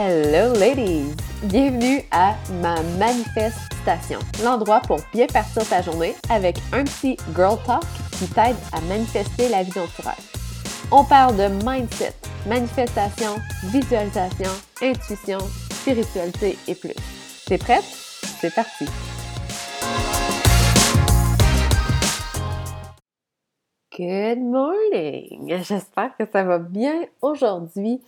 Hello ladies! Bienvenue à ma manifestation, l'endroit pour bien partir ta journée avec un petit girl talk qui t'aide à manifester la vie dont. On parle de mindset, manifestation, visualisation, intuition, spiritualité et plus. T'es prête? C'est parti! Good morning! J'espère que ça va bien aujourd'hui.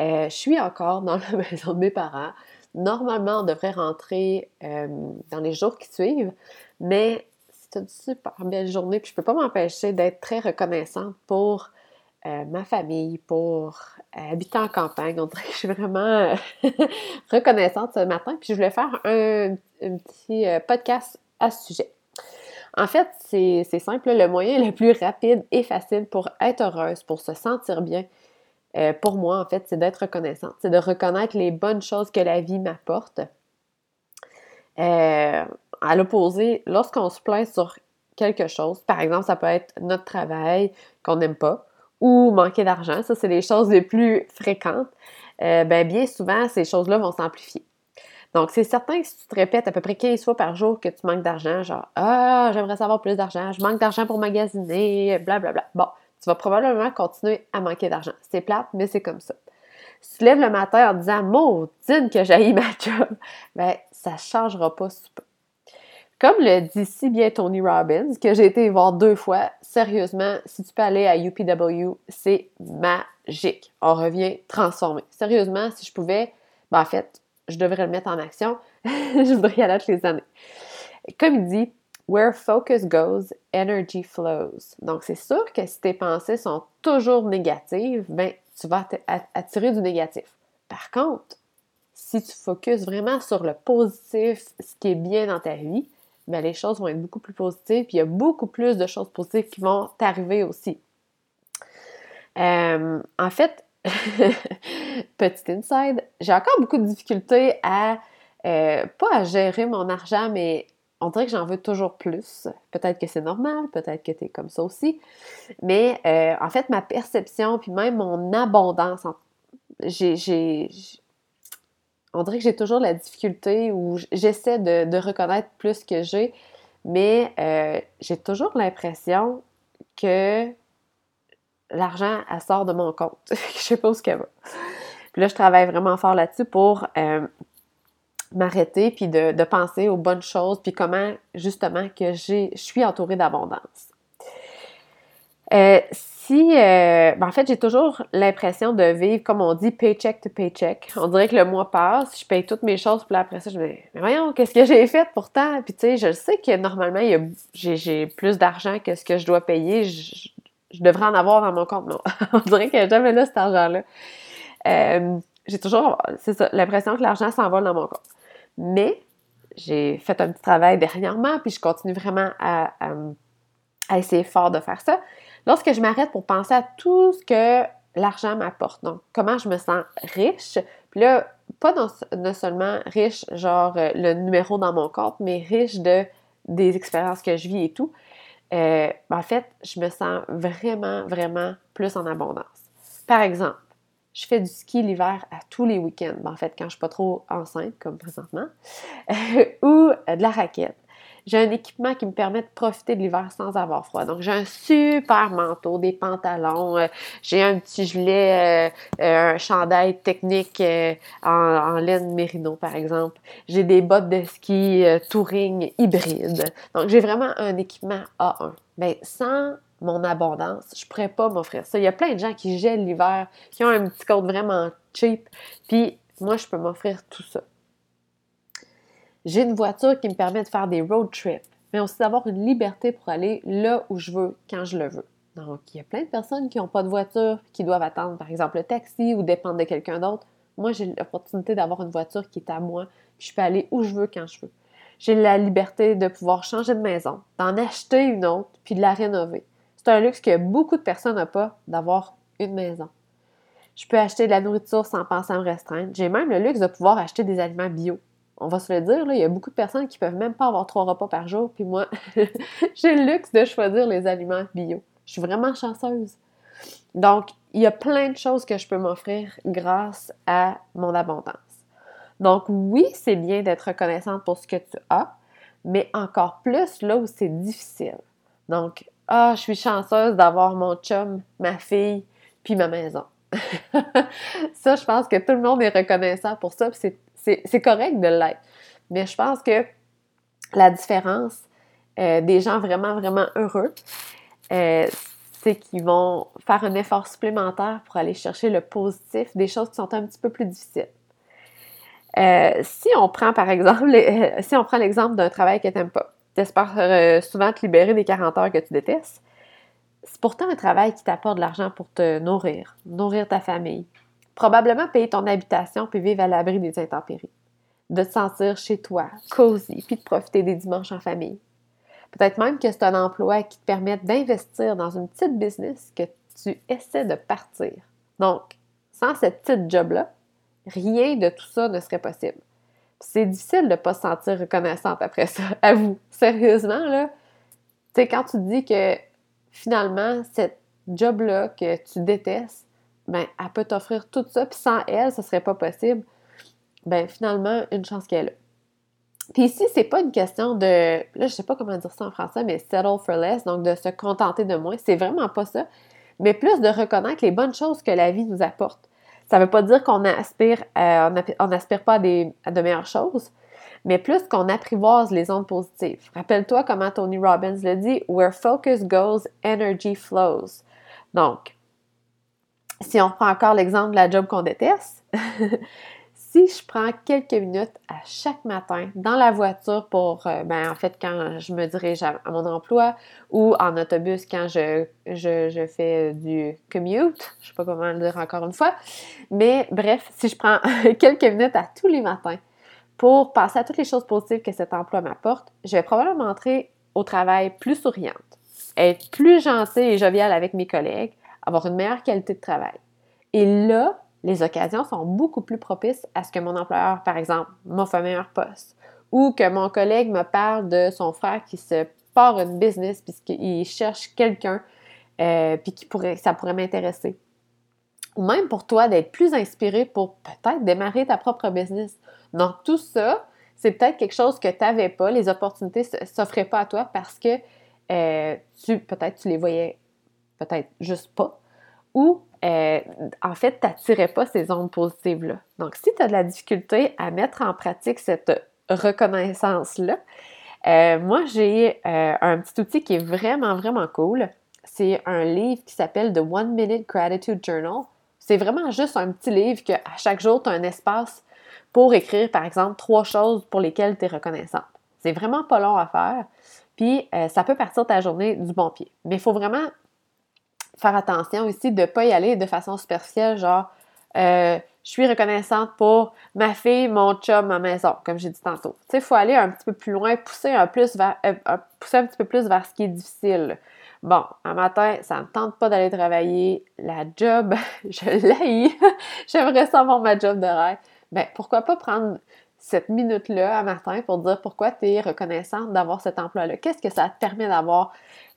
Euh, je suis encore dans la maison de mes parents. Normalement, on devrait rentrer euh, dans les jours qui suivent, mais c'est une super belle journée, puis je peux pas m'empêcher d'être très reconnaissante pour euh, ma famille, pour habiter en campagne. On dirait que je suis vraiment reconnaissante ce matin, puis je voulais faire un, un petit podcast à ce sujet. En fait, c'est simple, le moyen le plus rapide et facile pour être heureuse, pour se sentir bien, euh, pour moi, en fait, c'est d'être reconnaissante. C'est de reconnaître les bonnes choses que la vie m'apporte. Euh, à l'opposé, lorsqu'on se plaint sur quelque chose, par exemple, ça peut être notre travail qu'on n'aime pas ou manquer d'argent, ça, c'est les choses les plus fréquentes, euh, ben, bien souvent, ces choses-là vont s'amplifier. Donc, c'est certain que si tu te répètes à peu près 15 fois par jour que tu manques d'argent, genre Ah, j'aimerais savoir plus d'argent, je manque d'argent pour magasiner, blablabla. Bon, tu vas probablement continuer à manquer d'argent. C'est plate, mais c'est comme ça. Si tu lèves le matin en disant Maudine que j'ai ma job, ben ça ne changera pas super. Comme le dit si bien Tony Robbins, que j'ai été voir deux fois, sérieusement, si tu peux aller à UPW, c'est magique. On revient transformé. Sérieusement, si je pouvais, ben en fait, je devrais le mettre en action. je voudrais y aller toutes les années. Comme il dit, Where focus goes, energy flows. Donc, c'est sûr que si tes pensées sont toujours négatives, ben, tu vas attirer du négatif. Par contre, si tu focuses vraiment sur le positif, ce qui est bien dans ta vie, ben, les choses vont être beaucoup plus positives, puis il y a beaucoup plus de choses positives qui vont t'arriver aussi. Euh, en fait, petit inside, j'ai encore beaucoup de difficultés à, euh, pas à gérer mon argent, mais on dirait que j'en veux toujours plus. Peut-être que c'est normal, peut-être que tu es comme ça aussi. Mais euh, en fait, ma perception, puis même mon abondance, j'ai, on dirait que j'ai toujours la difficulté où j'essaie de, reconnaître plus que j'ai, mais euh, j'ai toujours l'impression que l'argent, sort de mon compte. je sais pas où ce va. Là, je travaille vraiment fort là-dessus pour euh, m'arrêter puis de, penser aux bonnes choses puis comment justement que je suis entourée d'abondance. Euh, si, euh, ben, en fait, j'ai toujours l'impression de vivre, comme on dit, paycheck to paycheck. On dirait que le mois passe, je paye toutes mes choses, puis après ça, je me dis, mais voyons, qu'est-ce que j'ai fait pourtant? Puis tu sais, je sais que normalement, j'ai plus d'argent que ce que je dois payer. Je, devrais en avoir dans mon compte. Non, on dirait que jamais là cet argent-là. Euh, j'ai toujours, c'est ça, l'impression que l'argent s'envole dans mon compte. Mais j'ai fait un petit travail dernièrement, puis je continue vraiment à, essayer fort de faire ça. Lorsque je m'arrête pour penser à tout ce que l'argent m'apporte, donc comment je me sens riche, puis là, pas non, seulement riche, genre euh, le numéro dans mon compte, mais riche de des expériences que je vis et tout, euh, en fait, je me sens vraiment, vraiment plus en abondance. Par exemple, je fais du ski l'hiver à tous les week-ends, ben, en fait, quand je suis pas trop enceinte, comme présentement, ou euh, de la raquette. J'ai un équipement qui me permet de profiter de l'hiver sans avoir froid. Donc, j'ai un super manteau, des pantalons, euh, j'ai un petit gilet, euh, un chandail technique en, laine mérino, par exemple. J'ai des bottes de ski touring hybrides. Donc, j'ai vraiment un équipement A1. Mais sans mon abondance. Je pourrais pas m'offrir ça. Il y a plein de gens qui gèlent l'hiver, qui ont un petit code vraiment cheap, puis moi, je peux m'offrir tout ça. J'ai une voiture qui me permet de faire des road trips, mais aussi d'avoir une liberté pour aller là où je veux, quand je le veux. Donc, il y a plein de personnes qui n'ont pas de voiture, qui doivent attendre, par exemple, le taxi ou dépendre de quelqu'un d'autre. Moi, j'ai l'opportunité d'avoir une voiture qui est à moi, puis je peux aller où je veux, quand je veux. J'ai la liberté de pouvoir changer de maison, d'en acheter une autre, puis de la rénover. C'est un luxe que beaucoup de personnes n'ont pas, d'avoir une maison. Je peux acheter de la nourriture sans penser à me restreindre. J'ai même le luxe de pouvoir acheter des aliments bio. On va se le dire, il y a beaucoup de personnes qui peuvent même pas avoir trois repas par jour, puis moi, j'ai le luxe de choisir les aliments bio. Je suis vraiment chanceuse. Donc, il y a plein de choses que je peux m'offrir grâce à mon abondance. Donc, oui, c'est bien d'être reconnaissante pour ce que tu as, mais encore plus là où c'est difficile. Donc, ah, je suis chanceuse d'avoir mon chum, ma fille, puis ma maison. ça, je pense que tout le monde est reconnaissant pour ça, c'est correct de l'être. Mais je pense que la différence euh, des gens vraiment, vraiment heureux, euh, c'est qu'ils vont faire un effort supplémentaire pour aller chercher le positif des choses qui sont un petit peu plus difficiles. Euh, si on prend par exemple, si on prend l'exemple d'un travail que tu n'aimes espères souvent te libérer des 40 heures que tu détestes, c'est pourtant un travail qui t'apporte de l'argent pour te nourrir, nourrir ta famille, probablement payer ton habitation puis vivre à l'abri des intempéries, de te sentir chez toi, cosy, puis de profiter des dimanches en famille. Peut-être même que c'est un emploi qui te permet d'investir dans une petite business que tu essaies de partir. Donc, sans cette petite job-là, rien de tout ça ne serait possible. C'est difficile de ne pas se sentir reconnaissante après ça. À vous, sérieusement, là, tu sais, quand tu dis que finalement, cette job-là que tu détestes, ben, elle peut t'offrir tout ça, puis sans elle, ce serait pas possible. Ben, finalement, une chance qu'elle a. Puis ici, c'est pas une question de, là, je sais pas comment dire ça en français, mais settle for less, donc de se contenter de moins. C'est vraiment pas ça. Mais plus de reconnaître les bonnes choses que la vie nous apporte. Ça veut pas dire qu'on aspire, on n'aspire pas à, des, à de meilleures choses, mais plus qu'on apprivoise les ondes positives. Rappelle-toi comment Tony Robbins le dit, Where focus goes, energy flows. Donc, si on prend encore l'exemple de la job qu'on déteste, si je prends quelques minutes à chaque matin dans la voiture pour, euh, ben, en fait, quand je me dirige à, mon emploi ou en autobus quand je, je, fais du commute, je sais pas comment le dire encore une fois, mais bref, si je prends quelques minutes à tous les matins pour passer à toutes les choses positives que cet emploi m'apporte, je vais probablement entrer au travail plus souriante, être plus gentille et joviale avec mes collègues, avoir une meilleure qualité de travail. Et là, les occasions sont beaucoup plus propices à ce que mon employeur, par exemple, m'offre un meilleur poste ou que mon collègue me parle de son frère qui se part une business puisqu'il cherche quelqu'un euh, qui pourrait, ça pourrait m'intéresser. Ou même pour toi d'être plus inspiré pour peut-être démarrer ta propre business. Donc tout ça, c'est peut-être quelque chose que tu n'avais pas, les opportunités ne s'offraient pas à toi parce que euh, tu peut-être tu les voyais peut-être juste pas ou euh, en fait, tu n'attirais pas ces ondes positives-là. Donc, si tu as de la difficulté à mettre en pratique cette reconnaissance-là, euh, moi, j'ai un petit outil qui est vraiment, vraiment cool. C'est un livre qui s'appelle The One Minute Gratitude Journal. C'est vraiment juste un petit livre que à chaque jour, tu as un espace pour écrire, par exemple, trois choses pour lesquelles tu es reconnaissante. C'est vraiment pas long à faire. Puis, ça peut partir ta journée du bon pied. Mais il faut vraiment faire attention aussi de ne pas y aller de façon superficielle, genre euh, je suis reconnaissante pour ma fille, mon chum, ma maison, comme j'ai dit tantôt. Tu sais, il faut aller un petit peu plus loin, euh, pousser un petit peu plus vers ce qui est difficile. Bon, un matin, ça ne tente pas d'aller travailler. La job, je l'ai. J'aimerais savoir ma job de rêve. Ben, pourquoi pas prendre cette minute-là à matin pour dire pourquoi tu es reconnaissante d'avoir cet emploi-là? Qu'est-ce que ça te permet d'avoir?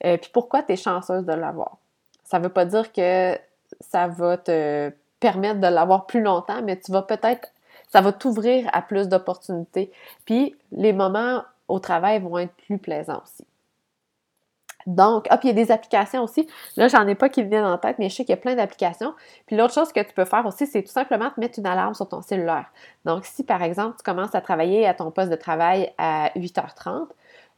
euh, puis pourquoi tu es chanceuse de l'avoir? Ça ne veut pas dire que ça va te permettre de l'avoir plus longtemps, mais tu vas peut-être, ça va t'ouvrir à plus d'opportunités. Puis les moments au travail vont être plus plaisants aussi. Donc, hop, il y a des applications aussi. Là, j'en ai pas qui me viennent en tête, mais je sais qu'il y a plein d'applications. Puis l'autre chose que tu peux faire aussi, c'est tout simplement te mettre une alarme sur ton cellulaire. Donc, si par exemple, tu commences à travailler à ton poste de travail à 8h30,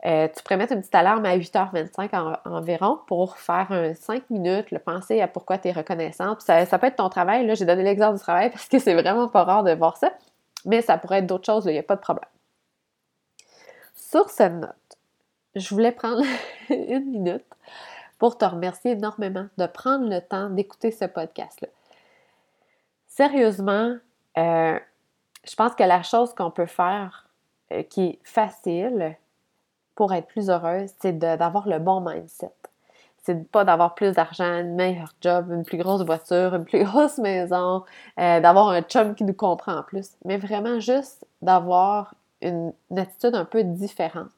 euh, tu pourrais mettre une petite alarme à 8h25 environ pour faire un 5 minutes, le penser à pourquoi tu es reconnaissante. Ça, ça, peut être ton travail. Là, j'ai donné l'exemple du travail parce que c'est vraiment pas rare de voir ça. Mais ça pourrait être d'autres choses, il n'y a pas de problème. Sur cette note, je voulais prendre une minute pour te remercier énormément de prendre le temps d'écouter ce podcast-là. Sérieusement, euh, je pense que la chose qu'on peut faire euh, qui est facile, pour être plus heureuse, c'est d'avoir le bon mindset. C'est pas d'avoir plus d'argent, un meilleur job, une plus grosse voiture, une plus grosse maison, euh, d'avoir un chum qui nous comprend en plus, mais vraiment juste d'avoir une, attitude un peu différente.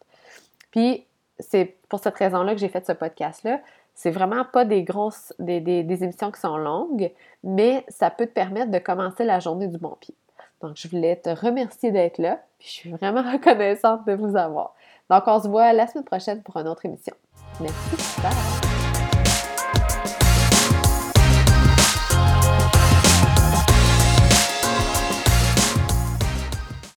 Puis, c'est pour cette raison-là que j'ai fait ce podcast-là. C'est vraiment pas des grosses, des, des, émissions qui sont longues, mais ça peut te permettre de commencer la journée du bon pied. Donc, je voulais te remercier d'être là, puis je suis vraiment reconnaissante de vous avoir. Donc, on se voit la semaine prochaine pour une autre émission. Merci, bye!